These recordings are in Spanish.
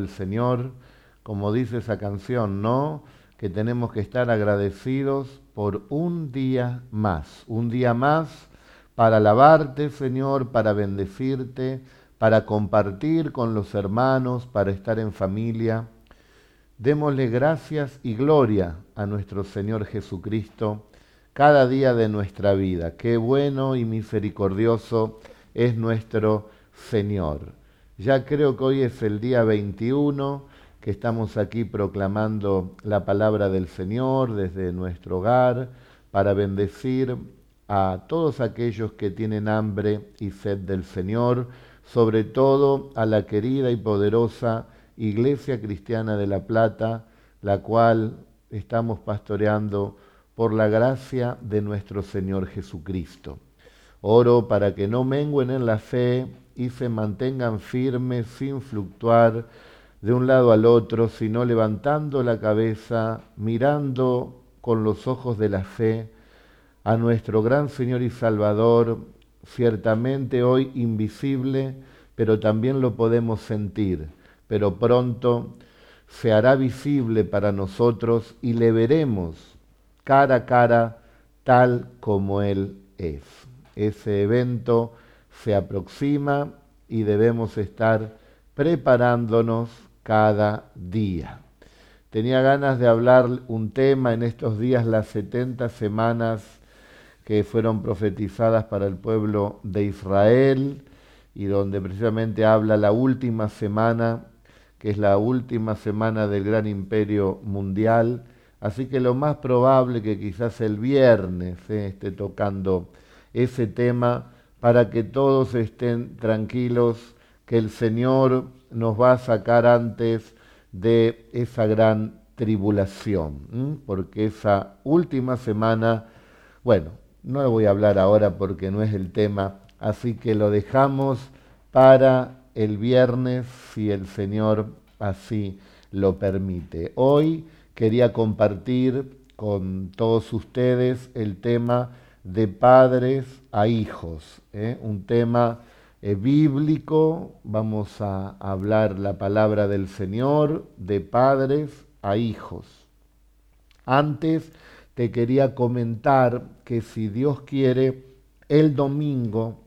el Señor, como dice esa canción, ¿no? Que tenemos que estar agradecidos por un día más, un día más para alabarte, Señor, para bendecirte, para compartir con los hermanos, para estar en familia. Démosle gracias y gloria a nuestro Señor Jesucristo cada día de nuestra vida. Qué bueno y misericordioso es nuestro Señor. Ya creo que hoy es el día 21 que estamos aquí proclamando la palabra del Señor desde nuestro hogar para bendecir a todos aquellos que tienen hambre y sed del Señor, sobre todo a la querida y poderosa Iglesia Cristiana de La Plata, la cual estamos pastoreando por la gracia de nuestro Señor Jesucristo. Oro para que no menguen en la fe y se mantengan firmes sin fluctuar de un lado al otro, sino levantando la cabeza, mirando con los ojos de la fe a nuestro gran Señor y Salvador, ciertamente hoy invisible, pero también lo podemos sentir, pero pronto se hará visible para nosotros y le veremos cara a cara tal como Él es. Ese evento se aproxima y debemos estar preparándonos cada día. Tenía ganas de hablar un tema en estos días, las 70 semanas que fueron profetizadas para el pueblo de Israel y donde precisamente habla la última semana, que es la última semana del gran imperio mundial. Así que lo más probable que quizás el viernes se esté tocando ese tema para que todos estén tranquilos, que el Señor nos va a sacar antes de esa gran tribulación, porque esa última semana, bueno, no lo voy a hablar ahora porque no es el tema, así que lo dejamos para el viernes si el Señor así lo permite. Hoy quería compartir con todos ustedes el tema de padres a hijos, ¿eh? un tema eh, bíblico, vamos a hablar la palabra del Señor de padres a hijos. Antes te quería comentar que si Dios quiere, el domingo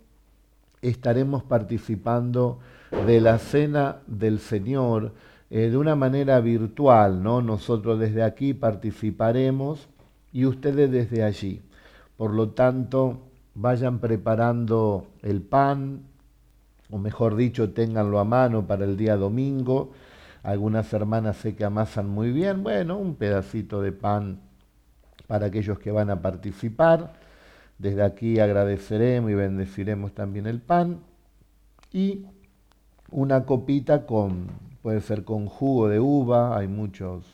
estaremos participando de la cena del Señor eh, de una manera virtual, ¿no? Nosotros desde aquí participaremos y ustedes desde allí. Por lo tanto, vayan preparando el pan, o mejor dicho, ténganlo a mano para el día domingo. Algunas hermanas sé que amasan muy bien, bueno, un pedacito de pan para aquellos que van a participar. Desde aquí agradeceremos y bendeciremos también el pan. Y una copita con, puede ser con jugo de uva, hay muchos,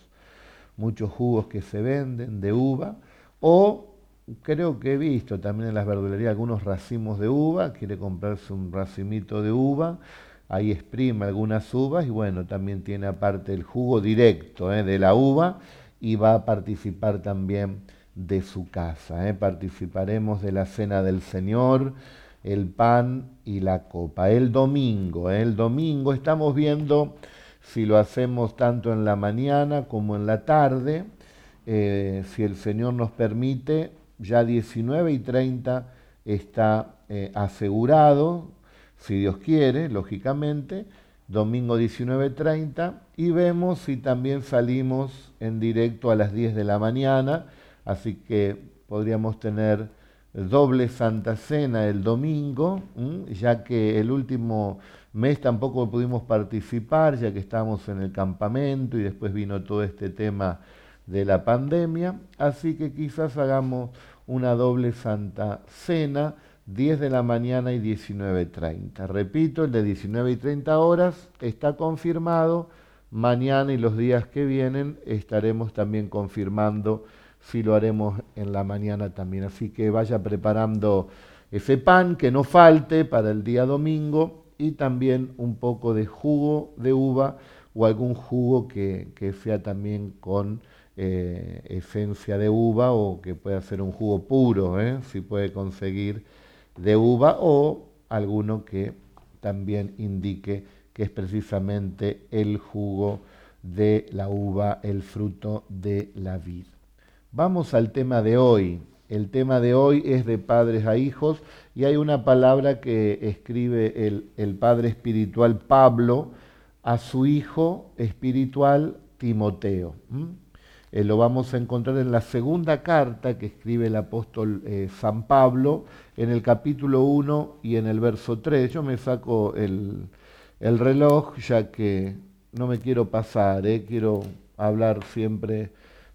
muchos jugos que se venden de uva, o creo que he visto también en las verdulerías algunos racimos de uva, quiere comprarse un racimito de uva, ahí exprime algunas uvas y bueno, también tiene aparte el jugo directo ¿eh? de la uva y va a participar también de su casa. ¿eh? Participaremos de la cena del Señor, el pan y la copa. El domingo, ¿eh? el domingo estamos viendo si lo hacemos tanto en la mañana como en la tarde. si el Señor nos permite, ya 19 y 30 está eh, asegurado, si Dios quiere, lógicamente, domingo 19.30 y vemos si también salimos en directo a las 10 de la mañana, así que podríamos tener doble Santa Cena el domingo, ya que el último mes tampoco pudimos participar, ya que estábamos en el campamento y después vino todo este tema de la pandemia, así que quizás hagamos una doble Santa Cena, 10 de la mañana y 19.30. Repito, el de 19 y 30 horas está confirmado, mañana y los días que vienen estaremos también confirmando si lo haremos en la mañana también. Así que vaya preparando ese pan que no falte para el día domingo y también un poco de jugo de uva o algún jugo que, que sea también con eh, esencia de uva o que pueda ser un jugo puro, ¿eh? si puede conseguir de uva o alguno que también indique que es precisamente el jugo de la uva, el fruto de la vid. Vamos al tema de hoy. El tema de hoy es de padres a hijos y hay una palabra que escribe el, padre espiritual Pablo a su hijo espiritual Timoteo. Eh, lo vamos a encontrar en la segunda carta que escribe el apóstol eh, San Pablo en el capítulo 1 y en el verso 3. Yo me saco el, el reloj ya que no me quiero pasar, ¿eh? quiero hablar siempre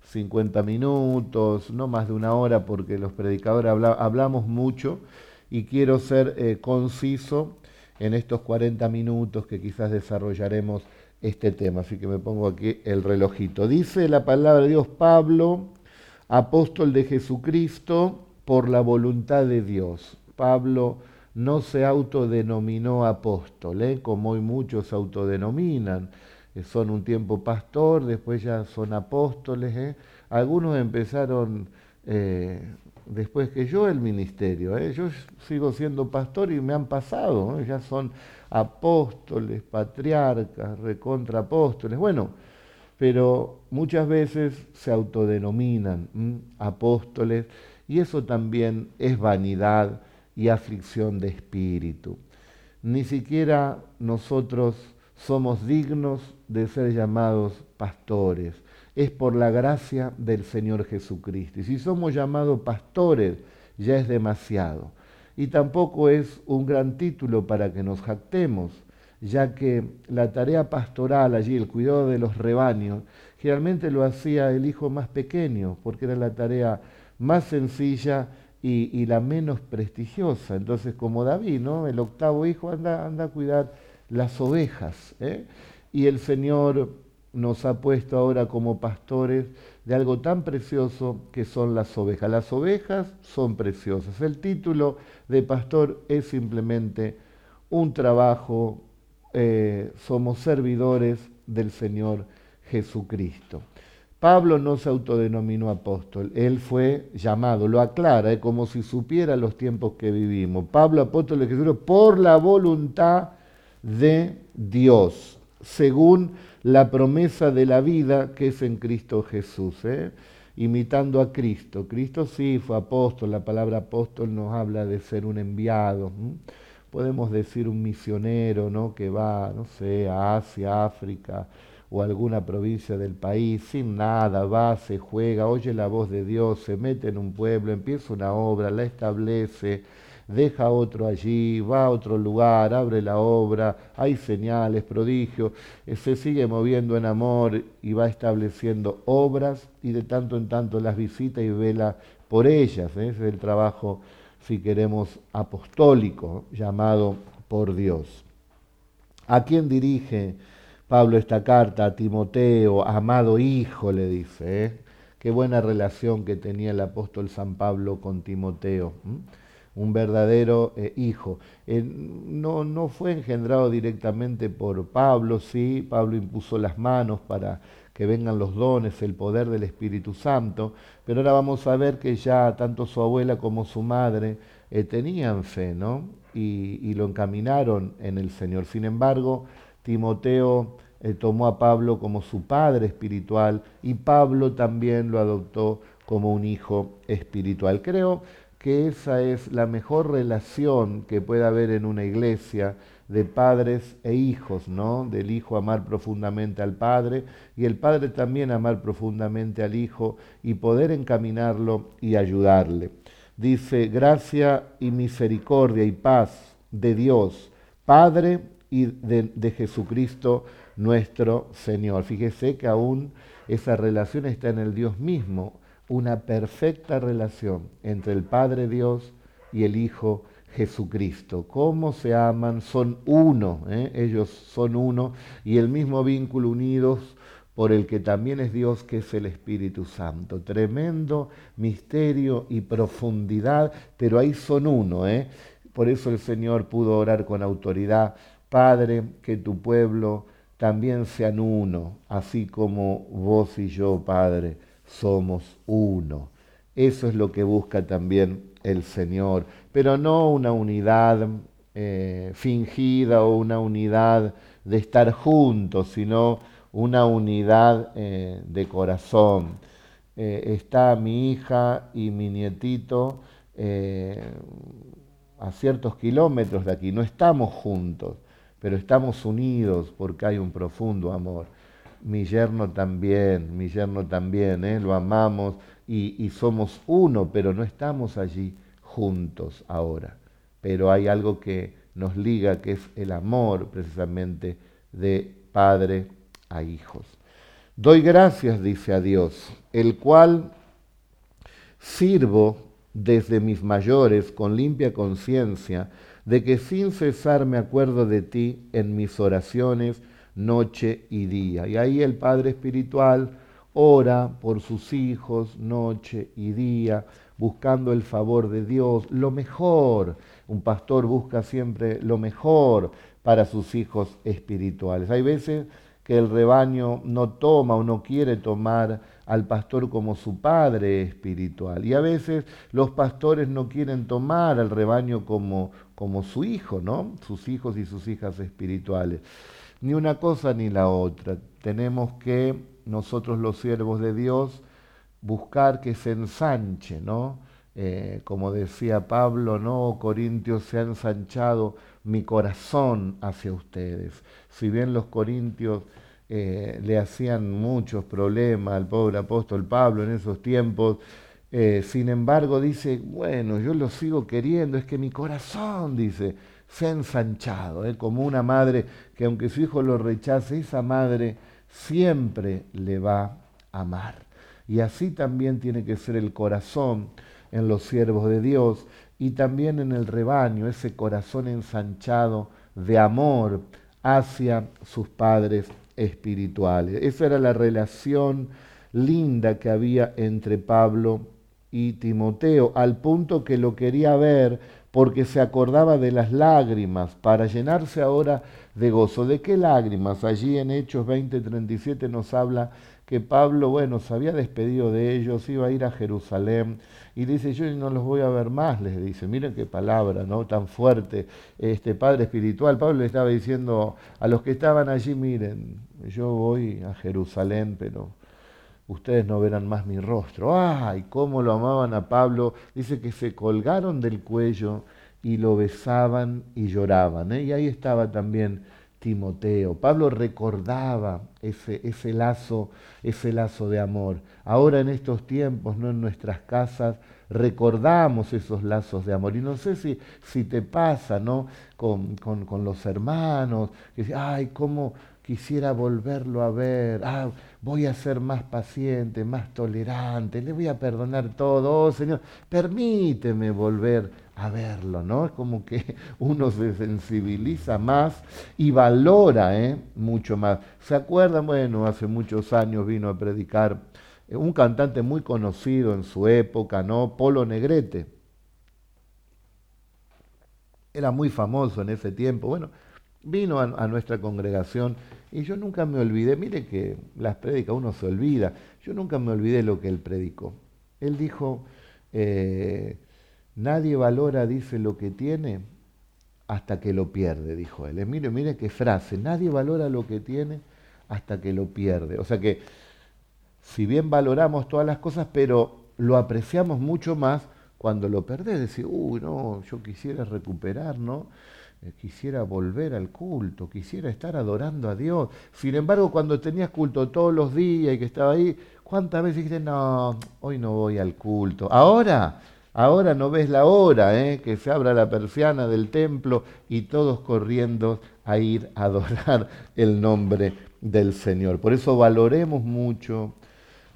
50 minutos, no más de una hora, porque los predicadores hablamos mucho y quiero ser conciso en estos 40 minutos que quizás desarrollaremos este tema. Así que me pongo aquí el relojito. Dice la palabra de Dios Pablo, apóstol de Jesucristo, por la voluntad de Dios. Pablo no se autodenominó apóstol, ¿eh? como hoy muchos autodenominan. Eh, son un tiempo pastor, después ya son apóstoles. ¿eh? Algunos empezaron después que yo el ministerio. Yo sigo siendo pastor y me han pasado, ya son apóstoles, patriarcas, recontraapóstoles. Bueno, pero muchas veces se autodenominan apóstoles y eso también es vanidad y aflicción de espíritu. Ni siquiera nosotros somos dignos de ser llamados pastores. Es por la gracia del Señor Jesucristo. Y si somos llamados pastores, ya es demasiado. Y tampoco es un gran título para que nos jactemos, ya que la tarea pastoral allí, el cuidado de los rebaños, generalmente lo hacía el hijo más pequeño, porque era la tarea más sencilla y, la menos prestigiosa. Entonces, como David, ¿no? El octavo hijo anda, a cuidar las ovejas. ¿eh? Y el Señor nos ha puesto ahora como pastores de algo tan precioso que son las ovejas. Las ovejas son preciosas. El título de pastor es simplemente un trabajo, eh, somos servidores del Señor Jesucristo. Pablo no se autodenominó apóstol, él fue llamado, lo aclara, es como si supiera los tiempos que vivimos. Pablo, apóstol de Jesús, por la voluntad de Dios, según la promesa de la vida que es en Cristo Jesús, ¿eh? imitando a Cristo. Cristo sí fue apóstol, la palabra apóstol nos habla de ser un enviado. Podemos decir un misionero, ¿no? Que va, no sé, a Asia, África, o alguna provincia del país, sin nada, va, se juega, oye la voz de Dios, se mete en un pueblo, empieza una obra, la establece, deja otro allí, va a otro lugar, abre la obra, hay señales, prodigios, eh, se sigue moviendo en amor y va estableciendo obras y de tanto en tanto las visita y vela por ellas. ¿eh? Es el trabajo, si queremos, apostólico, llamado por Dios. ¿A quién dirige? Pablo esta carta a Timoteo, amado hijo, le dice. ¿eh? Qué buena relación que tenía el apóstol San Pablo con Timoteo. Un verdadero eh, hijo. Eh, no, no fue engendrado directamente por Pablo, sí, Pablo impuso las manos para que vengan los dones, el poder del Espíritu Santo, pero ahora vamos a ver que ya tanto su abuela como su madre tenían fe, ¿no? Y, lo encaminaron en el Señor. Sin embargo, Timoteo eh, tomó a Pablo como su padre espiritual y Pablo también lo adoptó como un hijo espiritual. Creo que esa es la mejor relación que puede haber en una iglesia de padres e hijos, ¿no? Del hijo amar profundamente al padre y el padre también amar profundamente al hijo y poder encaminarlo y ayudarle. Dice, gracia y misericordia y paz de Dios, Padre y de, Jesucristo nuestro Señor. Fíjese que aún esa relación está en el Dios mismo, una perfecta relación entre el Padre Dios y el Hijo Jesucristo. ¿Cómo se aman? Son uno, ¿eh? ellos son uno y el mismo vínculo unidos por el que también es Dios, que es el Espíritu Santo. Tremendo misterio y profundidad, pero ahí son uno. ¿eh? Por eso el Señor pudo orar con autoridad Padre, que tu pueblo también sean uno, así como vos y yo, Padre, somos uno. Eso es lo que busca también el Señor, pero no una unidad eh, fingida o una unidad de estar juntos, sino una unidad eh, de corazón. Eh, está mi hija y mi nietito a ciertos kilómetros de aquí, no estamos juntos, pero estamos unidos porque hay un profundo amor. Mi yerno también, mi yerno también, lo amamos y somos uno, pero no estamos allí juntos ahora. Pero hay algo que nos liga, que es el amor precisamente de padre a hijos. Doy gracias, dice a Dios, el cual sirvo desde mis mayores con limpia conciencia, de que sin cesar me acuerdo de ti en mis oraciones noche y día. Y ahí el Padre Espiritual ora por sus hijos noche y día, buscando el favor de Dios, lo mejor. Un pastor busca siempre lo mejor para sus hijos espirituales. Hay veces que el rebaño no toma o no quiere tomar al pastor como su padre espiritual. Y a veces los pastores no quieren tomar al rebaño como, como su hijo, ¿no? Sus hijos y sus hijas espirituales. Ni una cosa ni la otra. Tenemos que nosotros los siervos de Dios buscar que se ensanche, ¿no? Eh, como decía Pablo, ¿no? Corintios se ha ensanchado mi corazón hacia ustedes. Si bien los corintios eh, le hacían muchos problemas al pobre apóstol Pablo en esos tiempos, eh, sin embargo dice, bueno, yo lo sigo queriendo, es que mi corazón, dice, se ha ensanchado, ¿eh? como una madre que aunque su hijo lo rechace, esa madre siempre le va a amar. Y así también tiene que ser el corazón en los siervos de Dios y también en el rebaño, ese corazón ensanchado de amor hacia sus padres espirituales. Esa era la relación linda que había entre Pablo y Timoteo, al punto que lo quería ver porque se acordaba de las lágrimas, para llenarse ahora de gozo. ¿De qué lágrimas? Allí en Hechos 20:37 nos habla que Pablo, bueno, se había despedido de ellos, iba a ir a Jerusalén, y dice, yo no los voy a ver más, les dice, miren qué palabra, ¿no? Tan fuerte, este Padre Espiritual. Pablo le estaba diciendo a los que estaban allí, miren, yo voy a Jerusalén, pero ustedes no verán más mi rostro. ¡Ay, cómo lo amaban a Pablo! Dice que se colgaron del cuello y lo besaban y lloraban. ¿eh? Y ahí estaba también Timoteo. Pablo recordaba ese, ese, lazo, ese lazo de amor. Ahora en estos tiempos, no en nuestras casas, recordamos esos lazos de amor. Y no sé si, si te pasa, ¿no? Con, con, los hermanos, que ay, cómo quisiera volverlo a ver. Ah, voy a ser más paciente, más tolerante, le voy a perdonar todo. Oh, Señor, permíteme volver a verlo, ¿no? Es como que uno se sensibiliza más y valora ¿eh? mucho más. ¿Se acuerdan? Bueno, hace muchos años vino a predicar eh, un cantante muy conocido en su época, ¿no? Polo Negrete. Era muy famoso en ese tiempo. Bueno, vino a, nuestra congregación y yo nunca me olvidé, mire que las prédicas uno se olvida, yo nunca me olvidé lo que él predicó. Él dijo, eh, Nadie valora, dice, lo que tiene hasta que lo pierde, dijo él. Mire, mire qué frase. Nadie valora lo que tiene hasta que lo pierde. O sea que, si bien valoramos todas las cosas, pero lo apreciamos mucho más cuando lo perdés. Decir, uy, no, yo quisiera recuperar, ¿no? Eh, quisiera volver al culto, quisiera estar adorando a Dios. Sin embargo, cuando tenías culto todos los días y que estaba ahí, ¿cuántas veces dijiste, no, hoy no voy al culto? Ahora Ahora no ves la hora, ¿eh? que se abra la persiana del templo y todos corriendo a ir a adorar el nombre del Señor. Por eso valoremos mucho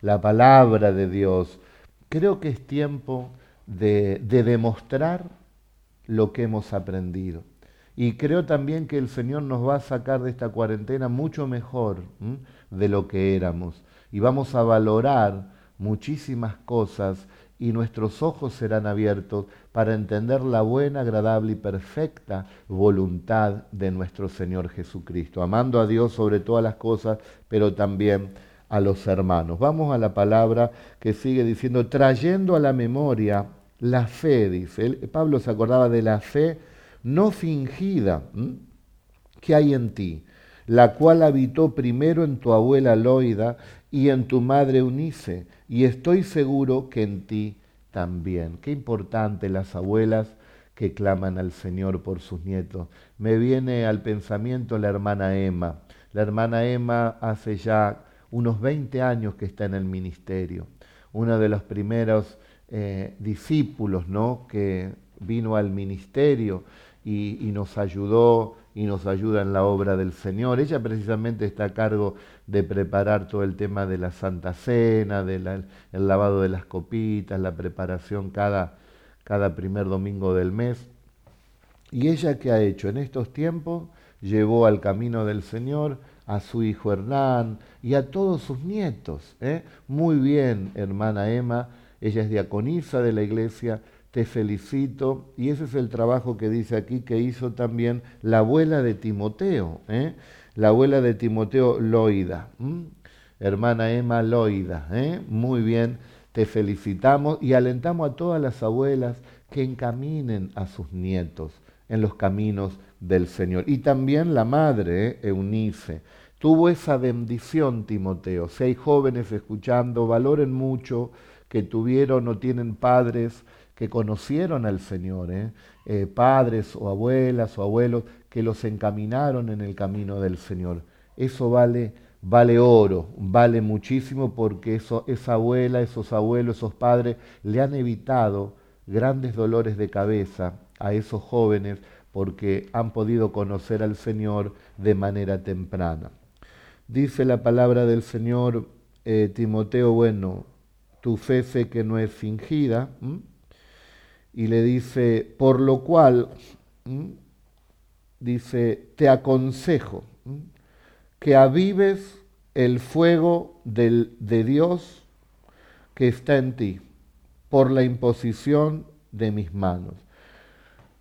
la palabra de Dios. Creo que es tiempo de, demostrar lo que hemos aprendido. Y creo también que el Señor nos va a sacar de esta cuarentena mucho mejor de lo que éramos. Y vamos a valorar muchísimas cosas y nuestros ojos serán abiertos para entender la buena, agradable y perfecta voluntad de nuestro Señor Jesucristo, amando a Dios sobre todas las cosas, pero también a los hermanos. Vamos a la palabra que sigue diciendo, trayendo a la memoria la fe, dice. Pablo se acordaba de la fe no fingida que hay en ti. la cual habitó primero en tu abuela Loida y en tu madre Unice, y estoy seguro que en ti también. Qué importante las abuelas que claman al Señor por sus nietos. Me viene al pensamiento la hermana Emma. La hermana Emma hace ya unos 20 años que está en el ministerio, uno de los primeros eh, discípulos ¿no? que vino al ministerio y, nos ayudó y nos ayuda en la obra del Señor. Ella precisamente está a cargo de preparar todo el tema de la Santa Cena, del lavado de las copitas, la preparación cada, cada primer domingo del mes. ¿Y ella qué ha hecho? En estos tiempos llevó al camino del Señor a su hijo Hernán y a todos sus nietos. ¿eh? Muy bien, hermana Emma, ella es diaconisa de la iglesia, te felicito. Y ese es el trabajo que dice aquí que hizo también la abuela de Timoteo, ¿eh? la abuela de Timoteo Loida, hermana Emma Loida. ¿eh? Muy bien, te felicitamos y alentamos a todas las abuelas que encaminen a sus nietos en los caminos del Señor. Y también la madre, ¿eh? Eunice, tuvo esa bendición, Timoteo. Si hay jóvenes escuchando, valoren mucho que tuvieron o tienen padres que conocieron al Señor, ¿eh? Eh, padres o abuelas o abuelos que los encaminaron en el camino del Señor. Eso vale, vale oro, vale muchísimo porque eso, esa abuela, esos abuelos, esos padres le han evitado grandes dolores de cabeza a esos jóvenes porque han podido conocer al Señor de manera temprana. Dice la palabra del Señor, eh, Timoteo, bueno, tu fe sé que no es fingida, y le dice, por lo cual, dice, te aconsejo que avives el fuego de Dios que está en ti por la imposición de mis manos.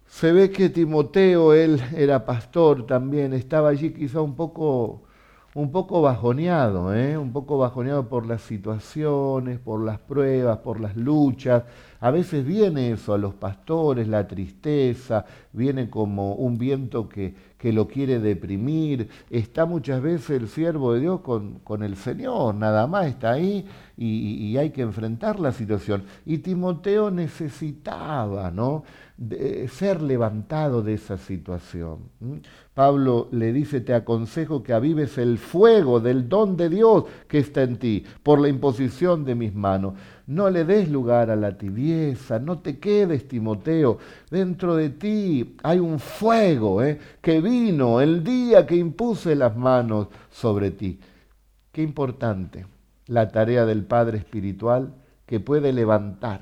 Se ve que Timoteo, él era pastor también, estaba allí quizá un poco, un poco bajoneado, ¿eh? un poco bajoneado por las situaciones, por las pruebas, por las luchas. A veces viene eso a los pastores, la tristeza, viene como un viento que, que lo quiere deprimir. Está muchas veces el siervo de Dios con, con el Señor, nada más está ahí y, hay que enfrentar la situación. Y Timoteo necesitaba, ¿no? de ser levantado de esa situación. Pablo le dice, te aconsejo que avives el fuego del don de Dios que está en ti por la imposición de mis manos. No le des lugar a la tibieza, no te quedes, Timoteo. Dentro de ti hay un fuego ¿eh? que vino el día que impuse las manos sobre ti. Qué importante la tarea del Padre Espiritual que puede levantar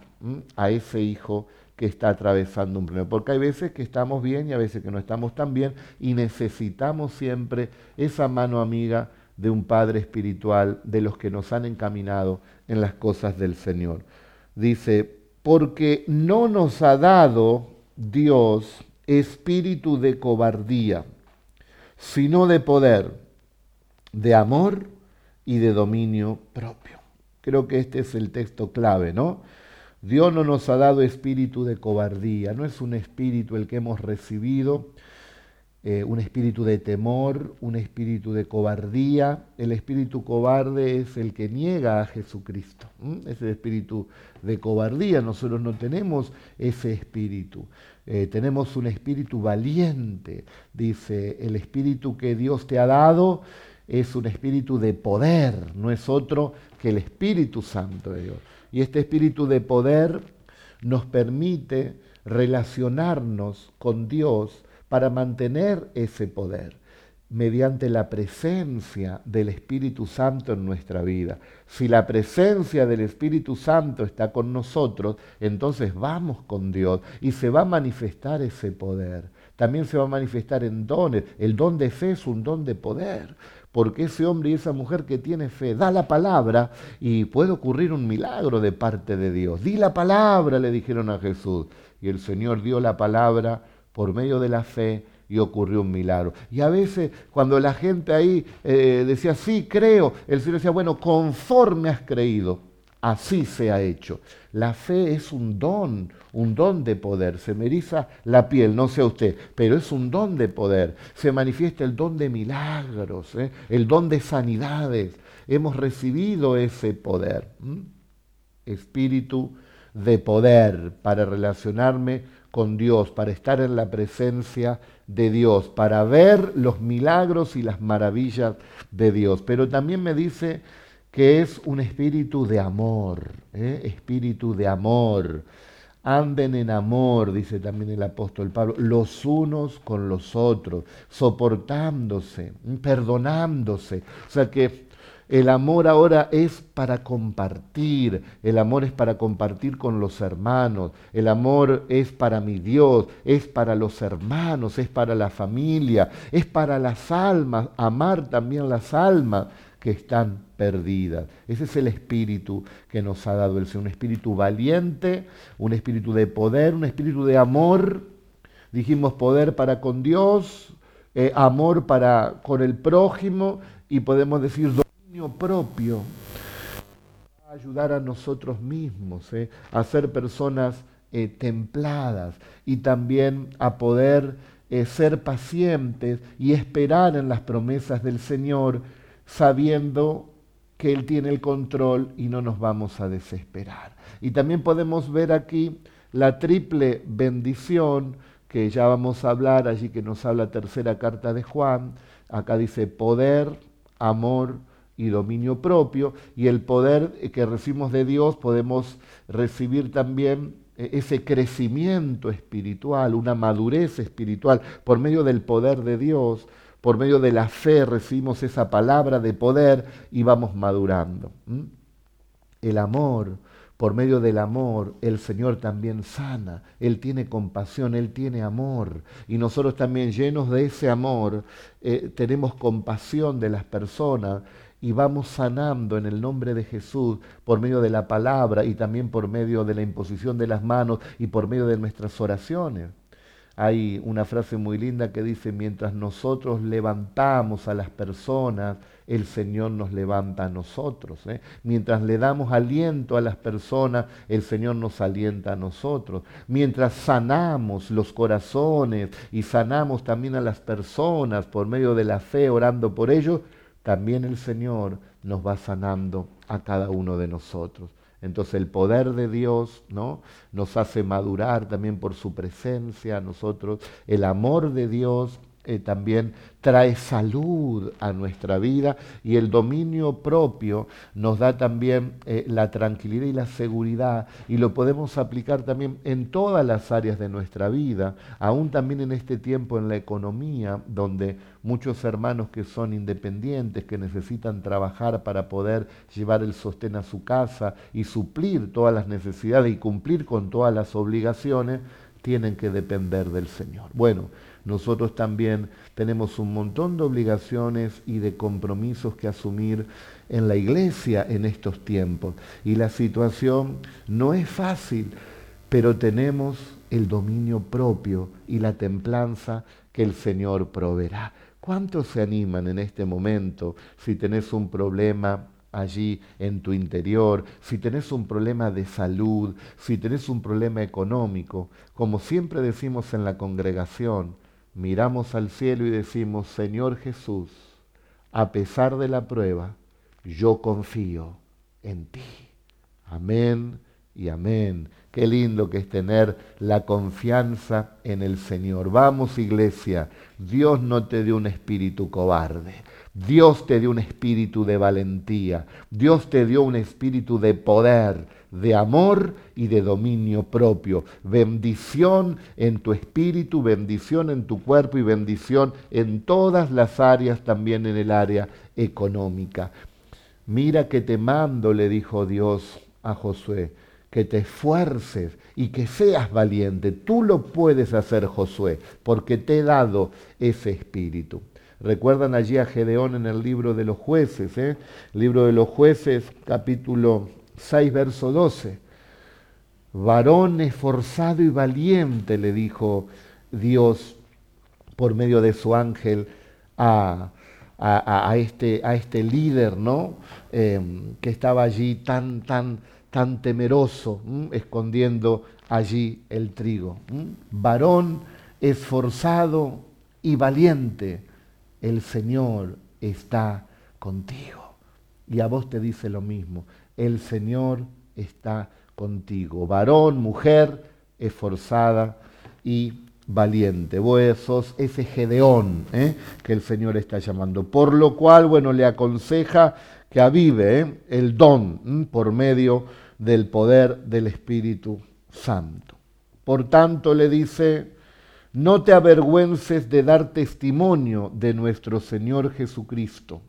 a ese hijo que está atravesando un problema. Porque hay veces que estamos bien y a veces que no estamos tan bien y necesitamos siempre esa mano amiga de un Padre espiritual, de los que nos han encaminado en las cosas del Señor. Dice, porque no nos ha dado Dios espíritu de cobardía, sino de poder, de amor y de dominio propio. Creo que este es el texto clave, ¿no? Dios no nos ha dado espíritu de cobardía, no es un espíritu el que hemos recibido, eh, un espíritu de temor, un espíritu de cobardía. El espíritu cobarde es el que niega a Jesucristo. Es el espíritu de cobardía. Nosotros no tenemos ese espíritu. Eh, tenemos un espíritu valiente. Dice, el espíritu que Dios te ha dado es un espíritu de poder, no es otro que el Espíritu Santo de Dios. Y este espíritu de poder nos permite relacionarnos con Dios para mantener ese poder mediante la presencia del Espíritu Santo en nuestra vida. Si la presencia del Espíritu Santo está con nosotros, entonces vamos con Dios y se va a manifestar ese poder. También se va a manifestar en dones. El don de fe es un don de poder porque ese hombre y esa mujer que tiene fe da la palabra y puede ocurrir un milagro de parte de Dios. Di la palabra, le dijeron a Jesús. Y el Señor dio la palabra por medio de la fe y ocurrió un milagro. Y a veces cuando la gente ahí eh, decía, sí, creo, el Señor decía, bueno, conforme has creído, así se ha hecho. La fe es un don, un don de poder. Se me eriza la piel, no sé usted, pero es un don de poder. Se manifiesta el don de milagros, ¿eh? el don de sanidades. Hemos recibido ese poder. Espíritu de poder para relacionarme con Dios, para estar en la presencia de Dios, para ver los milagros y las maravillas de Dios. Pero también me dice que es un espíritu de amor, ¿eh? espíritu de amor. Anden en amor, dice también el apóstol Pablo, los unos con los otros, soportándose, perdonándose. O sea que el amor ahora es para compartir, el amor es para compartir con los hermanos, el amor es para mi Dios, es para los hermanos, es para la familia, es para las almas, amar también las almas que están perdidas. Ese es el espíritu que nos ha dado el Señor, un espíritu valiente, un espíritu de poder, un espíritu de amor. Dijimos poder para con Dios, eh, amor para con el prójimo y podemos decir propio, a ayudar a nosotros mismos, ¿eh? a ser personas eh, templadas y también a poder eh, ser pacientes y esperar en las promesas del Señor, sabiendo que Él tiene el control y no nos vamos a desesperar. Y también podemos ver aquí la triple bendición que ya vamos a hablar allí que nos habla tercera carta de Juan. Acá dice poder, amor, y dominio propio, y el poder que recibimos de Dios podemos recibir también eh, ese crecimiento espiritual, una madurez espiritual por medio del poder de Dios, por medio de la fe recibimos esa palabra de poder y vamos madurando. El amor, por medio del amor, el Señor también sana, Él tiene compasión, Él tiene amor. Y nosotros también llenos de ese amor, eh, tenemos compasión de las personas y vamos sanando en el nombre de Jesús por medio de la palabra y también por medio de la imposición de las manos y por medio de nuestras oraciones. Hay una frase muy linda que dice, mientras nosotros levantamos a las personas, el Señor nos levanta a nosotros. ¿eh? Mientras le damos aliento a las personas, el Señor nos alienta a nosotros. Mientras sanamos los corazones y sanamos también a las personas por medio de la fe, orando por ellos, también el Señor nos va sanando a cada uno de nosotros. Entonces el poder de Dios ¿no? nos hace madurar también por su presencia a nosotros. El amor de Dios eh, también trae salud a nuestra vida y el dominio propio nos da también eh, la tranquilidad y la seguridad y lo podemos aplicar también en todas las áreas de nuestra vida, aún también en este tiempo en la economía, donde muchos hermanos que son independientes, que necesitan trabajar para poder llevar el sostén a su casa y suplir todas las necesidades y cumplir con todas las obligaciones, tienen que depender del Señor. Bueno, nosotros también tenemos un montón de obligaciones y de compromisos que asumir en la iglesia en estos tiempos. Y la situación no es fácil, pero tenemos el dominio propio y la templanza que el Señor proveerá. ¿Cuántos se animan en este momento si tenés un problema allí en tu interior, si tenés un problema de salud, si tenés un problema económico, como siempre decimos en la congregación, miramos al cielo y decimos, Señor Jesús, a pesar de la prueba, yo confío en ti. Amén y amén. Qué lindo que es tener la confianza en el Señor. Vamos iglesia, Dios no te dio un espíritu cobarde. Dios te dio un espíritu de valentía. Dios te dio un espíritu de poder de amor y de dominio propio. Bendición en tu espíritu, bendición en tu cuerpo y bendición en todas las áreas, también en el área económica. Mira que te mando, le dijo Dios a Josué, que te esfuerces y que seas valiente. Tú lo puedes hacer, Josué, porque te he dado ese espíritu. Recuerdan allí a Gedeón en el libro de los jueces, ¿eh? libro de los jueces, capítulo 6, verso 12. Varón esforzado y valiente, le dijo Dios por medio de su ángel a, a, este, a este, líder, ¿no? Em, que estaba allí tan, tan, tan temeroso, escondiendo allí el trigo. Varón esforzado y valiente, el Señor está contigo. Y a vos te dice lo mismo, el Señor está contigo. Varón, mujer, esforzada y valiente. Vos sos ese Gedeón ¿eh? que el Señor está llamando. Por lo cual, bueno, le aconseja que avive ¿eh? el don por medio del poder del Espíritu Santo. Por tanto, le dice, no te avergüences de dar testimonio de nuestro Señor Jesucristo.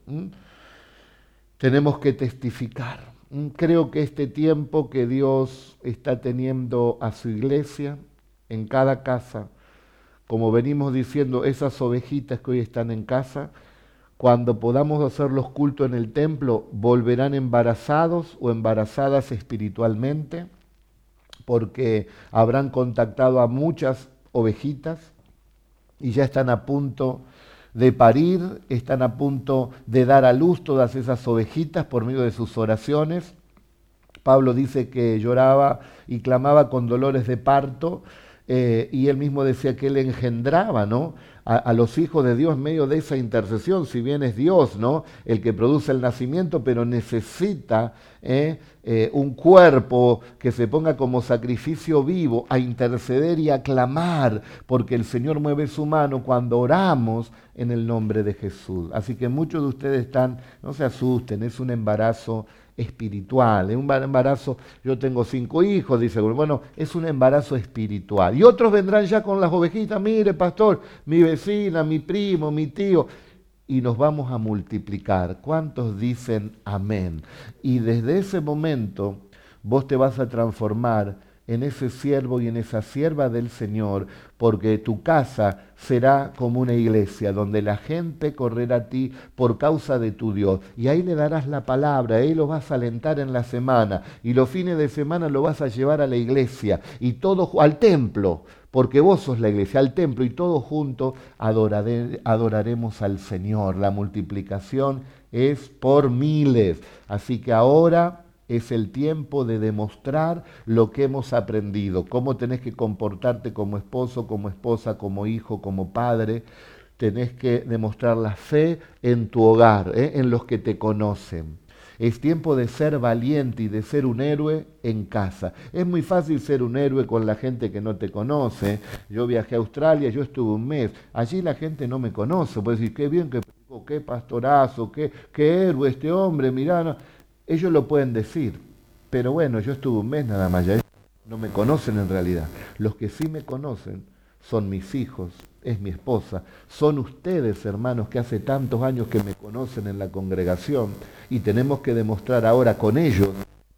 Tenemos que testificar. Creo que este tiempo que Dios está teniendo a su iglesia, en cada casa, como venimos diciendo, esas ovejitas que hoy están en casa, cuando podamos hacer los cultos en el templo, volverán embarazados o embarazadas espiritualmente, porque habrán contactado a muchas ovejitas y ya están a punto de parir, están a punto de dar a luz todas esas ovejitas por medio de sus oraciones. Pablo dice que lloraba y clamaba con dolores de parto eh, y él mismo decía que él engendraba, ¿no? A, los hijos de Dios en medio de esa intercesión, si bien es Dios, ¿no? El que produce el nacimiento, pero necesita ¿eh? Eh, un cuerpo que se ponga como sacrificio vivo a interceder y a clamar, porque el Señor mueve su mano cuando oramos en el nombre de Jesús. Así que muchos de ustedes están, no se asusten, es un embarazo espiritual, es un embarazo, yo tengo cinco hijos, dice, bueno, es un embarazo espiritual. Y otros vendrán ya con las ovejitas, mire, pastor, mi vecina, mi primo, mi tío, y nos vamos a multiplicar. ¿Cuántos dicen amén? Y desde ese momento vos te vas a transformar en ese siervo y en esa sierva del Señor, porque tu casa será como una iglesia donde la gente correrá a ti por causa de tu Dios. Y ahí le darás la palabra, ahí lo vas a alentar en la semana y los fines de semana lo vas a llevar a la iglesia y todo al templo, porque vos sos la iglesia, al templo y todos juntos adoraremos al Señor. La multiplicación es por miles. Así que ahora es el tiempo de demostrar lo que hemos aprendido, cómo tenés que comportarte como esposo, como esposa, como hijo, como padre. Tenés que demostrar la fe en tu hogar, ¿eh? en los que te conocen. Es tiempo de ser valiente y de ser un héroe en casa. Es muy fácil ser un héroe con la gente que no te conoce. Yo viajé a Australia, yo estuve un mes. Allí la gente no me conoce. Puede decir, qué bien, qué, qué pastorazo, qué, qué héroe este hombre, mirá. Ellos lo pueden decir, pero bueno, yo estuve un mes nada más, ya no me conocen en realidad. Los que sí me conocen son mis hijos, es mi esposa, son ustedes, hermanos, que hace tantos años que me conocen en la congregación y tenemos que demostrar ahora con ellos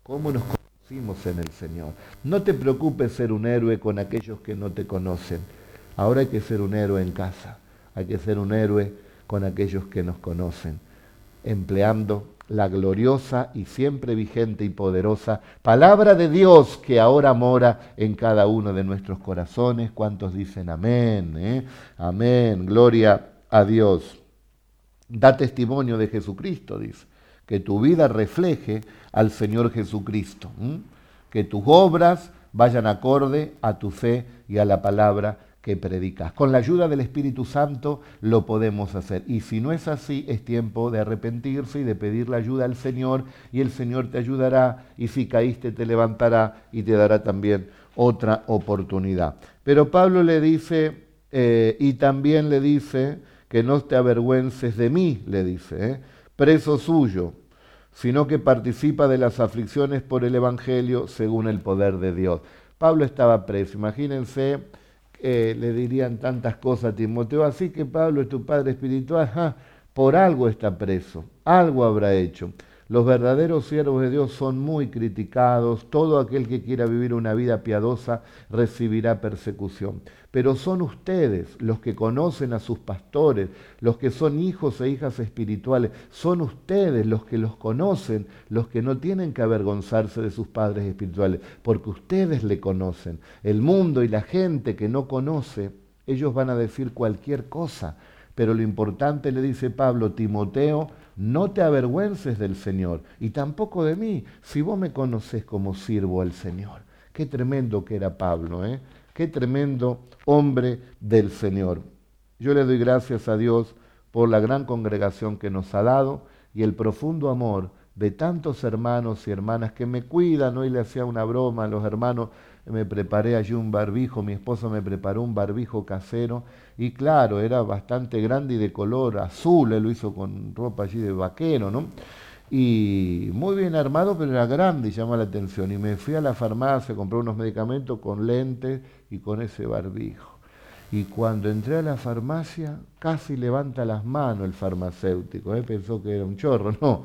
cómo nos conocimos en el Señor. No te preocupes ser un héroe con aquellos que no te conocen. Ahora hay que ser un héroe en casa, hay que ser un héroe con aquellos que nos conocen, empleando la gloriosa y siempre vigente y poderosa palabra de Dios que ahora mora en cada uno de nuestros corazones. ¿Cuántos dicen amén? Eh? Amén, gloria a Dios. Da testimonio de Jesucristo, dice, que tu vida refleje al Señor Jesucristo, que tus obras vayan acorde a tu fe y a la palabra que predicas. Con la ayuda del Espíritu Santo lo podemos hacer. Y si no es así, es tiempo de arrepentirse y de pedir la ayuda al Señor y el Señor te ayudará y si caíste te levantará y te dará también otra oportunidad. Pero Pablo le dice, eh, y también le dice, que no te avergüences de mí, le dice, ¿eh? preso suyo, sino que participa de las aflicciones por el Evangelio según el poder de Dios. Pablo estaba preso, imagínense eh, le dirían tantas cosas a Timoteo, así que Pablo es tu padre espiritual, por algo está preso, algo habrá hecho. Los verdaderos siervos de Dios son muy criticados, todo aquel que quiera vivir una vida piadosa recibirá persecución. Pero son ustedes los que conocen a sus pastores, los que son hijos e hijas espirituales, son ustedes los que los conocen, los que no tienen que avergonzarse de sus padres espirituales, porque ustedes le conocen. El mundo y la gente que no conoce, ellos van a decir cualquier cosa Pero lo importante, le dice Pablo, Timoteo, no te avergüences del Señor y tampoco de mí, si vos me conoces como sirvo al Señor. Qué tremendo que era Pablo, ¿eh? Qué tremendo hombre del Señor. Yo le doy gracias a Dios por la gran congregación que nos ha dado y el profundo amor de tantos hermanos y hermanas que me cuidan. Hoy le hacía una broma a los hermanos, me preparé allí un barbijo, mi esposa me preparó un barbijo casero y claro, era bastante grande y de color azul, él lo hizo con ropa allí de vaquero, ¿no? Y muy bien armado, pero era grande y llama la atención. Y me fui a la farmacia, compré unos medicamentos con lentes y con ese barbijo. Y cuando entré a la farmacia, casi levanta las manos el farmacéutico. ¿eh? Pensó que era un chorro, no.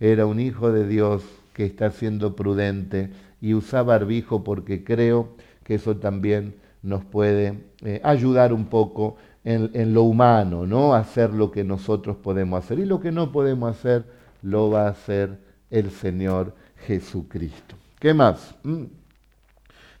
Era un hijo de Dios que está siendo prudente y usa barbijo porque creo que eso también nos puede eh, ayudar un poco en, lo humano, ¿no? Hacer lo que nosotros podemos hacer. Y lo que no podemos hacer, lo va a hacer el Señor Jesucristo. ¿Qué más? Mm.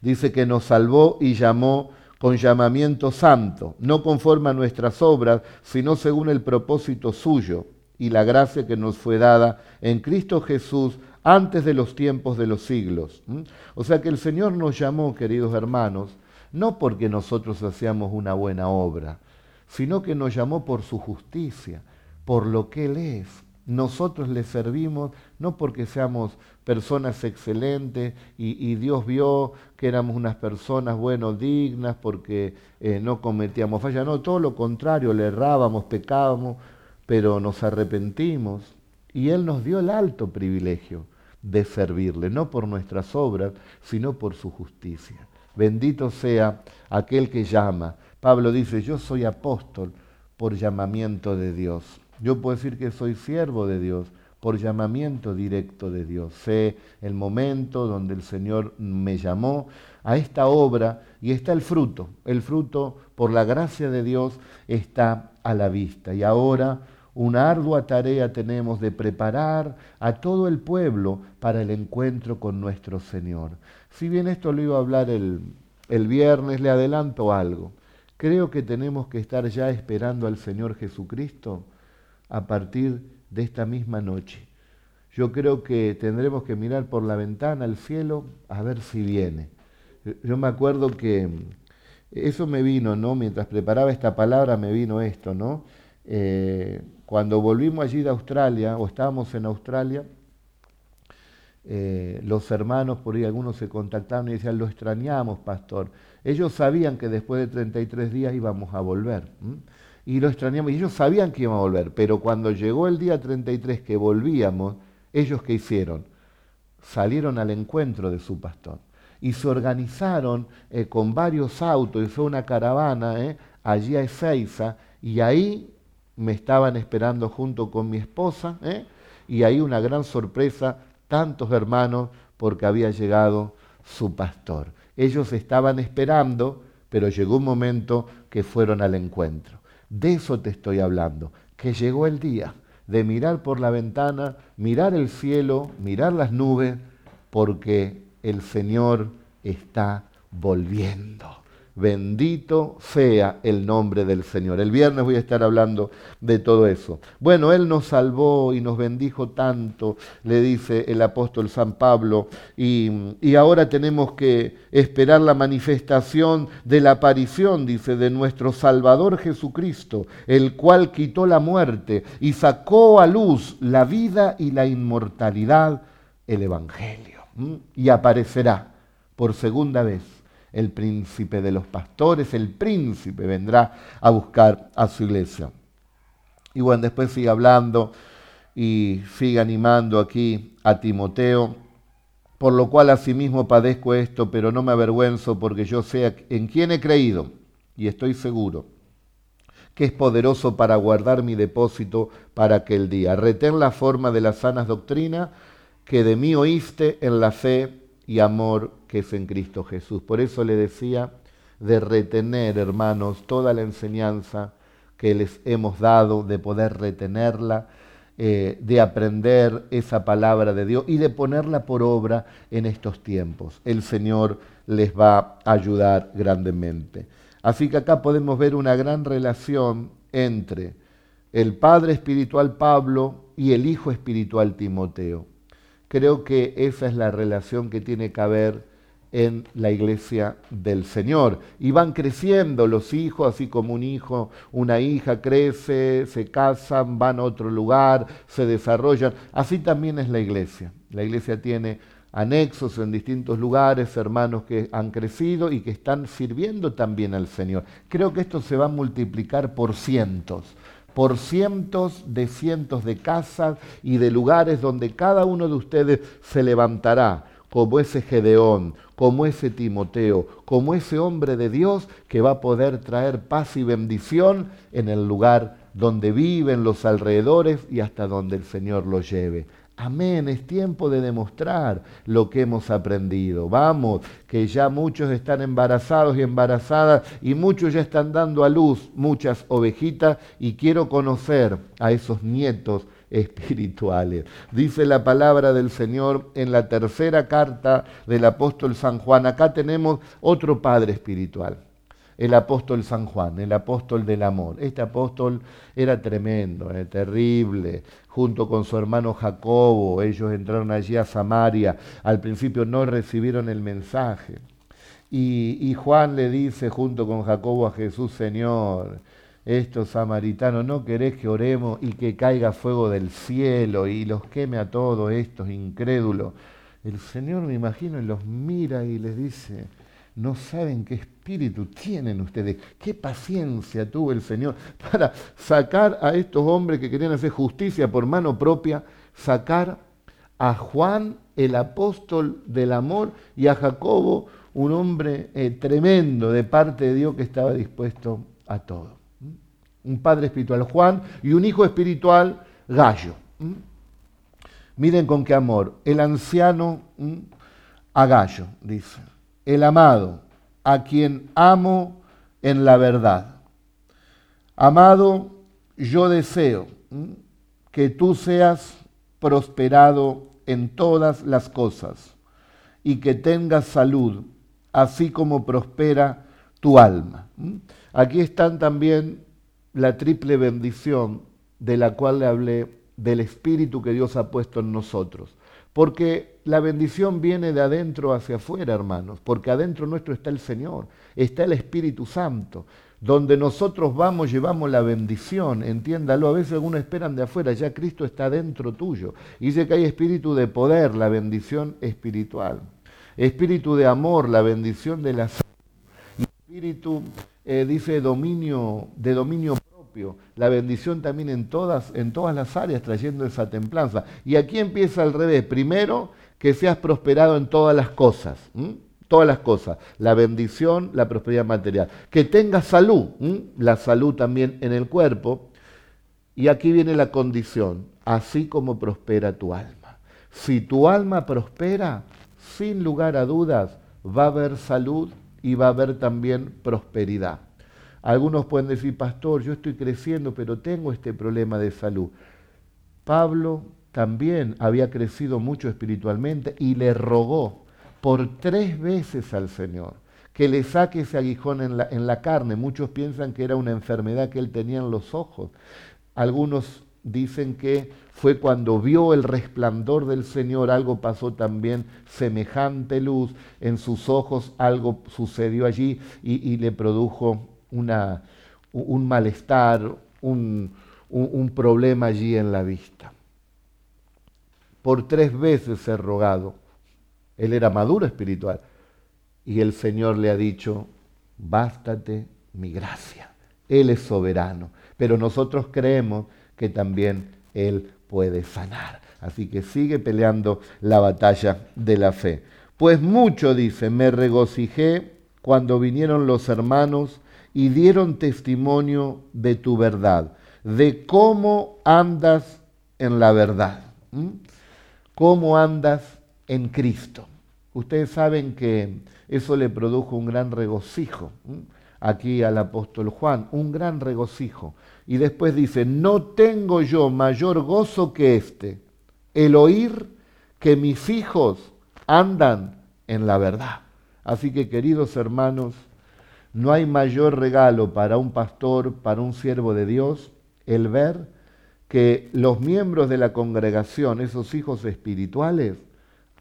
Dice que nos salvó y llamó con llamamiento santo, no conforme a nuestras obras, sino según el propósito suyo y la gracia que nos fue dada en Cristo Jesús antes de los tiempos de los siglos. ¿Mm? O sea que el Señor nos llamó, queridos hermanos, no porque nosotros hacíamos una buena obra, sino que nos llamó por su justicia, por lo que Él es, nosotros le servimos no porque seamos personas excelentes y, Dios vio que éramos unas personas, bueno, dignas, porque eh, no cometíamos fallas, no, todo lo contrario, le errábamos, pecábamos, pero nos arrepentimos. Y Él nos dio el alto privilegio de servirle, no por nuestras obras, sino por su justicia. Bendito sea aquel que llama. Pablo dice, yo soy apóstol por llamamiento de Dios. Yo puedo decir que soy siervo de Dios por llamamiento directo de Dios. Sé el momento donde el Señor me llamó a esta obra y está el fruto. El fruto, por la gracia de Dios, está a la vista. Y ahora una ardua tarea tenemos de preparar a todo el pueblo para el encuentro con nuestro Señor. Si bien esto lo iba a hablar el, el viernes, le adelanto algo. Creo que tenemos que estar ya esperando al Señor Jesucristo a partir de esta misma noche. Yo creo que tendremos que mirar por la ventana al cielo a ver si viene. Yo me acuerdo que eso me vino, ¿no? Mientras preparaba esta palabra me vino esto, ¿no? Eh, cuando volvimos allí de Australia, o estábamos en Australia, eh, los hermanos, por ahí algunos se contactaron y decían, lo extrañamos, pastor. Ellos sabían que después de 33 días íbamos a volver y lo extrañamos. Y ellos sabían que íbamos a volver, pero cuando llegó el día 33 que volvíamos, ellos qué hicieron? Salieron al encuentro de su pastor y se organizaron eh, con varios autos y fue una caravana eh, allí a Ezeiza y ahí me estaban esperando junto con mi esposa eh, y ahí una gran sorpresa, tantos hermanos porque había llegado su pastor. Ellos estaban esperando, pero llegó un momento que fueron al encuentro. De eso te estoy hablando, que llegó el día de mirar por la ventana, mirar el cielo, mirar las nubes, porque el Señor está volviendo. Bendito sea el nombre del Señor. El viernes voy a estar hablando de todo eso. Bueno, Él nos salvó y nos bendijo tanto, le dice el apóstol San Pablo, y, ahora tenemos que esperar la manifestación de la aparición, dice, de nuestro Salvador Jesucristo, el cual quitó la muerte y sacó a luz la vida y la inmortalidad, el Evangelio. Y aparecerá por segunda vez el príncipe de los pastores, el príncipe vendrá a buscar a su iglesia. Y bueno, después sigue hablando y sigue animando aquí a Timoteo, por lo cual asimismo padezco esto, pero no me avergüenzo porque yo sé en quién he creído y estoy seguro que es poderoso para guardar mi depósito para aquel día. Retén la forma de las sanas doctrinas que de mí oíste en la fe y amor que es en Cristo Jesús. Por eso le decía de retener, hermanos, toda la enseñanza que les hemos dado, de poder retenerla, eh, de aprender esa palabra de Dios y de ponerla por obra en estos tiempos. El Señor les va a ayudar grandemente. Así que acá podemos ver una gran relación entre el padre espiritual Pablo y el hijo espiritual Timoteo. Creo que esa es la relación que tiene que haber en la iglesia del Señor. Y van creciendo los hijos, así como un hijo, una hija crece, se casan, van a otro lugar, se desarrollan. Así también es la iglesia. La iglesia tiene anexos en distintos lugares, hermanos que han crecido y que están sirviendo también al Señor. Creo que esto se va a multiplicar por cientos, por cientos de cientos de casas y de lugares donde cada uno de ustedes se levantará como ese Gedeón, como ese Timoteo, como ese hombre de Dios que va a poder traer paz y bendición en el lugar donde viven los alrededores y hasta donde el Señor los lleve. Amén, es tiempo de demostrar lo que hemos aprendido. Vamos, que ya muchos están embarazados y embarazadas y muchos ya están dando a luz muchas ovejitas y quiero conocer a esos nietos espirituales. Dice la palabra del Señor en la tercera carta del apóstol San Juan. Acá tenemos otro padre espiritual, el apóstol San Juan, el apóstol del amor. Este apóstol era tremendo, eh, terrible, junto con su hermano Jacobo. Ellos entraron allí a Samaria. Al principio no recibieron el mensaje. Y, Juan le dice junto con Jacobo a Jesús, Señor, estos samaritanos, no querés que oremos y que caiga fuego del cielo y los queme a todos estos incrédulos. El Señor, me imagino, los mira y les dice, no saben qué espíritu tienen ustedes, qué paciencia tuvo el Señor para sacar a estos hombres que querían hacer justicia por mano propia, sacar a Juan, el apóstol del amor, y a Jacobo, un hombre eh, tremendo de parte de Dios que estaba dispuesto a todo un padre espiritual Juan y un hijo espiritual Gallo. Miren con qué amor. El anciano a Gallo, dice. El amado, a quien amo en la verdad. Amado, yo deseo que tú seas prosperado en todas las cosas y que tengas salud, así como prospera tu alma. Aquí están también la triple bendición de la cual le hablé, del Espíritu que Dios ha puesto en nosotros. Porque la bendición viene de adentro hacia afuera, hermanos, porque adentro nuestro está el Señor, está el Espíritu Santo. Donde nosotros vamos, llevamos la bendición, entiéndalo. A veces algunos esperan de afuera, ya Cristo está dentro tuyo. Y dice que hay espíritu de poder, la bendición espiritual. Espíritu de amor, la bendición de la espíritu eh, dice dominio, de dominio la bendición también en todas, en todas las áreas, trayendo esa templanza. Y aquí empieza al revés. Primero, que seas prosperado en todas las cosas. Todas las cosas. La bendición, la prosperidad material. Que tengas salud, la salud también en el cuerpo. Y aquí viene la condición, así como prospera tu alma. Si tu alma prospera, sin lugar a dudas, va a haber salud y va a haber también prosperidad. Algunos pueden decir, pastor, yo estoy creciendo, pero tengo este problema de salud. Pablo también había crecido mucho espiritualmente y le rogó por tres veces al Señor que le saque ese aguijón en la, carne. Muchos piensan que era una enfermedad que él tenía en los ojos. Algunos dicen que fue cuando vio el resplandor del Señor, algo pasó también, semejante luz, en sus ojos algo sucedió allí y, le produjo un malestar, un, un, problema allí en la vista. Por tres veces he rogado, él era maduro espiritual, y el Señor le ha dicho, bástate mi gracia, Él es soberano, pero nosotros creemos que también Él puede sanar. Así que sigue peleando la batalla de la fe. Pues mucho, dice, me regocijé cuando vinieron los hermanos y dieron testimonio de tu verdad, de cómo andas en la verdad, cómo andas en Cristo. Ustedes saben que eso le produjo un gran regocijo aquí al apóstol Juan, un gran regocijo. Y después dice, no tengo yo mayor gozo que este, el oír que mis hijos andan en la verdad. Así que queridos hermanos, No hay mayor regalo para un pastor, para un siervo de Dios, el ver que los miembros de la congregación, esos hijos espirituales,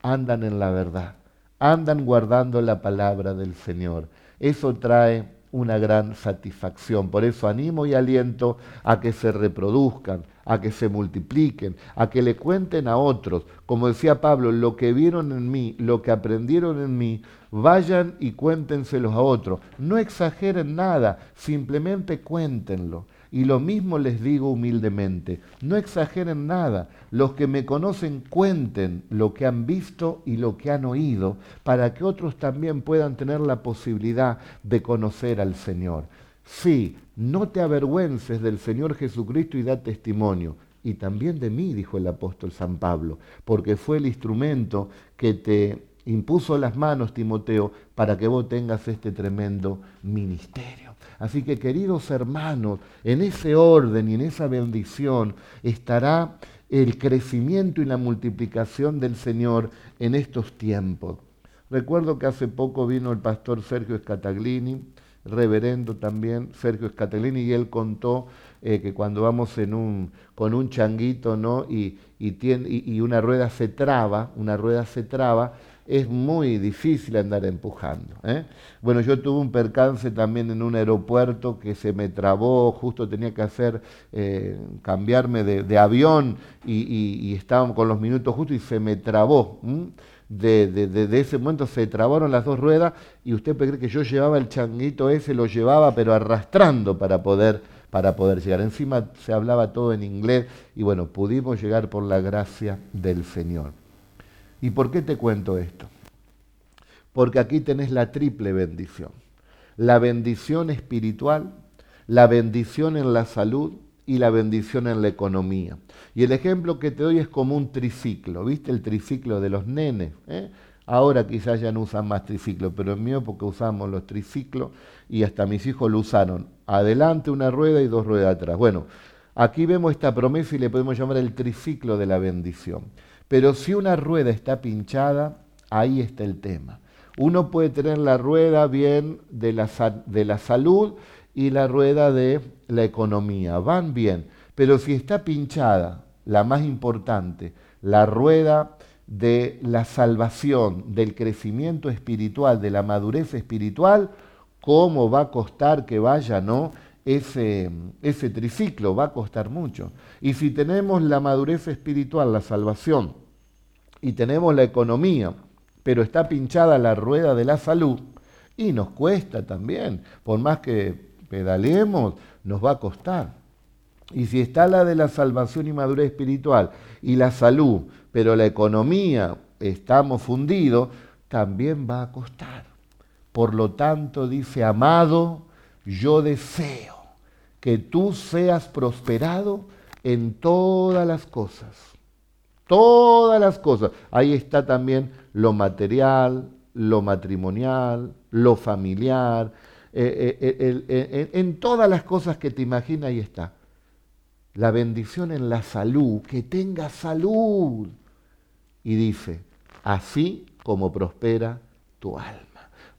andan en la verdad, andan guardando la palabra del Señor. Eso trae una gran satisfacción. Por eso animo y aliento a que se reproduzcan, a que se multipliquen, a que le cuenten a otros. Como decía Pablo, lo que vieron en mí, lo que aprendieron en mí, vayan y cuéntenselos a otros. No exageren nada, simplemente cuéntenlo. Y lo mismo les digo humildemente, no exageren nada, los que me conocen cuenten lo que han visto y lo que han oído, para que otros también puedan tener la posibilidad de conocer al Señor. Sí, no te avergüences del Señor Jesucristo y da testimonio. Y también de mí, dijo el apóstol San Pablo, porque fue el instrumento que te impuso las manos, Timoteo, para que vos tengas este tremendo ministerio. Así que, queridos hermanos, en ese orden y en esa bendición estará el crecimiento y la multiplicación del Señor en estos tiempos. Recuerdo que hace poco vino el pastor Sergio Scataglini, reverendo también, Sergio Scataglini, y él contó eh, que cuando vamos con un changuito y, y una rueda se traba, una rueda se traba, es muy difícil andar empujando. ¿eh? Bueno, yo tuve un percance también en un aeropuerto que se me trabó, justo tenía que hacer, eh, cambiarme de, avión y, estábamos con los minutos justos y se me trabó. De, ese momento se trabaron las dos ruedas y usted puede creer que yo llevaba el changuito ese, lo llevaba pero arrastrando para poder, para poder llegar. Encima se hablaba todo en inglés y bueno, pudimos llegar por la gracia del Señor. ¿Y por qué te cuento esto? Porque aquí tenés la triple bendición. La bendición espiritual, la bendición en la salud y la bendición en la economía. Y el ejemplo que te doy es como un triciclo, ¿viste? El triciclo de los nenes. ¿eh? Ahora quizás ya no usan más triciclo, pero en mi época usamos los triciclos y hasta mis hijos lo usaron. Adelante una rueda y dos ruedas atrás. Bueno, aquí vemos esta promesa y le podemos llamar el triciclo de la bendición. Pero si una rueda está pinchada, ahí está el tema. Uno puede tener la rueda bien de la, de la salud y la rueda de la economía. Van bien. Pero si está pinchada, la más importante, la rueda de la salvación, del crecimiento espiritual, de la madurez espiritual, ¿cómo va a costar que vaya, no? Ese, ese triciclo va a costar mucho. Y si tenemos la madurez espiritual, la salvación, y tenemos la economía, pero está pinchada la rueda de la salud y nos cuesta también, por más que pedaleemos, nos va a costar. Y si está la de la salvación y madurez espiritual y la salud, pero la economía estamos fundidos, también va a costar. Por lo tanto, dice, amado, yo deseo que tú seas prosperado en todas las cosas todas las cosas. Ahí está también lo material, lo matrimonial, lo familiar, eh, eh, eh, en todas las cosas que te imaginas, ahí está. La bendición en la salud, que tenga salud. Y dice, así como prospera tu alma.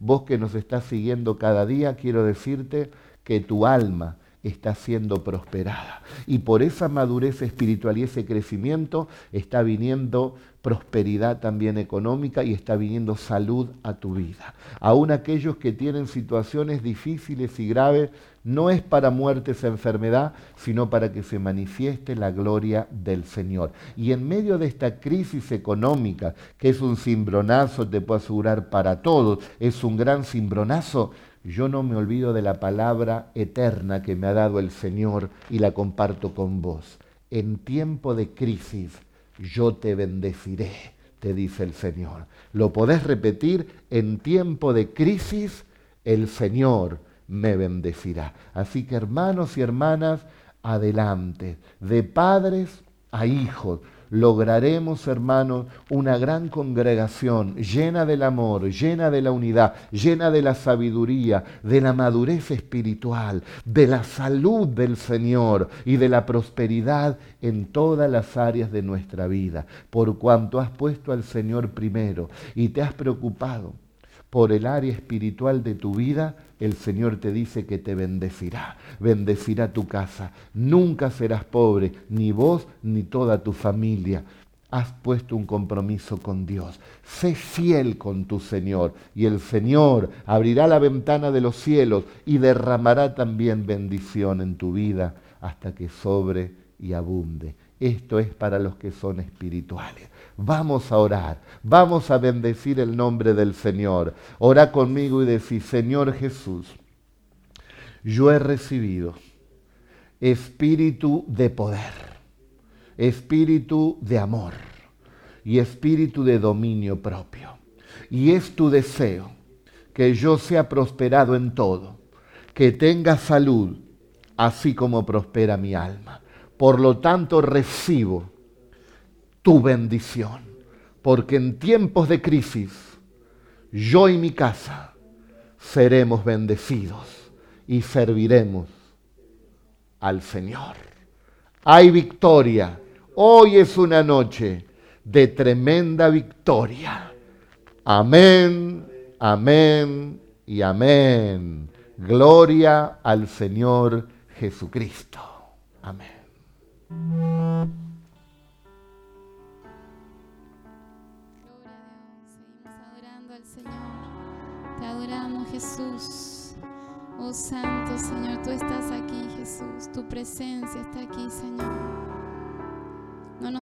Vos que nos estás siguiendo cada día, quiero decirte que tu alma está siendo prosperada. Y por esa madurez espiritual y ese crecimiento está viniendo prosperidad también económica y está viniendo salud a tu vida. Aún aquellos que tienen situaciones difíciles y graves, no es para muerte esa enfermedad, sino para que se manifieste la gloria del Señor. Y en medio de esta crisis económica, que es un cimbronazo, te puedo asegurar, para todos, es un gran cimbronazo, yo no me olvido de la palabra eterna que me ha dado el Señor y la comparto con vos. En tiempo de crisis yo te bendeciré, te dice el Señor. Lo podés repetir, en tiempo de crisis el Señor me bendecirá. Así que hermanos y hermanas, adelante, de padres a hijos, lograremos, hermanos, una gran congregación llena del amor, llena de la unidad, llena de la sabiduría, de la madurez espiritual, de la salud del Señor y de la prosperidad en todas las áreas de nuestra vida, por cuanto has puesto al Señor primero y te has preocupado por el área espiritual de tu vida, el Señor te dice que te bendecirá, bendecirá tu casa. Nunca serás pobre, ni vos ni toda tu familia. Has puesto un compromiso con Dios. Sé fiel con tu Señor y el Señor abrirá la ventana de los cielos y derramará también bendición en tu vida hasta que sobre y abunde. Esto es para los que son espirituales. Vamos a orar, vamos a bendecir el nombre del Señor. Ora conmigo y decir, Señor Jesús, yo he recibido espíritu de poder, espíritu de amor y espíritu de dominio propio. Y es tu deseo que yo sea prosperado en todo, que tenga salud, así como prospera mi alma por lo tanto, recibo tu bendición, porque en tiempos de crisis, yo y mi casa seremos bendecidos y serviremos al Señor. Hay victoria. Hoy es una noche de tremenda victoria. Amén, amén y amén. Gloria al Señor Jesucristo. Amén. Jesús. Oh Santo Señor, tú estás aquí, Jesús. Tu presencia está aquí, Señor. No nos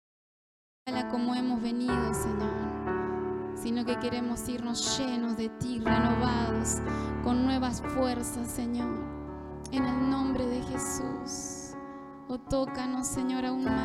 la como hemos venido, Señor, sino que queremos irnos llenos de ti, renovados, con nuevas fuerzas, Señor. En el nombre de Jesús. O tócanos, Señor, aún más.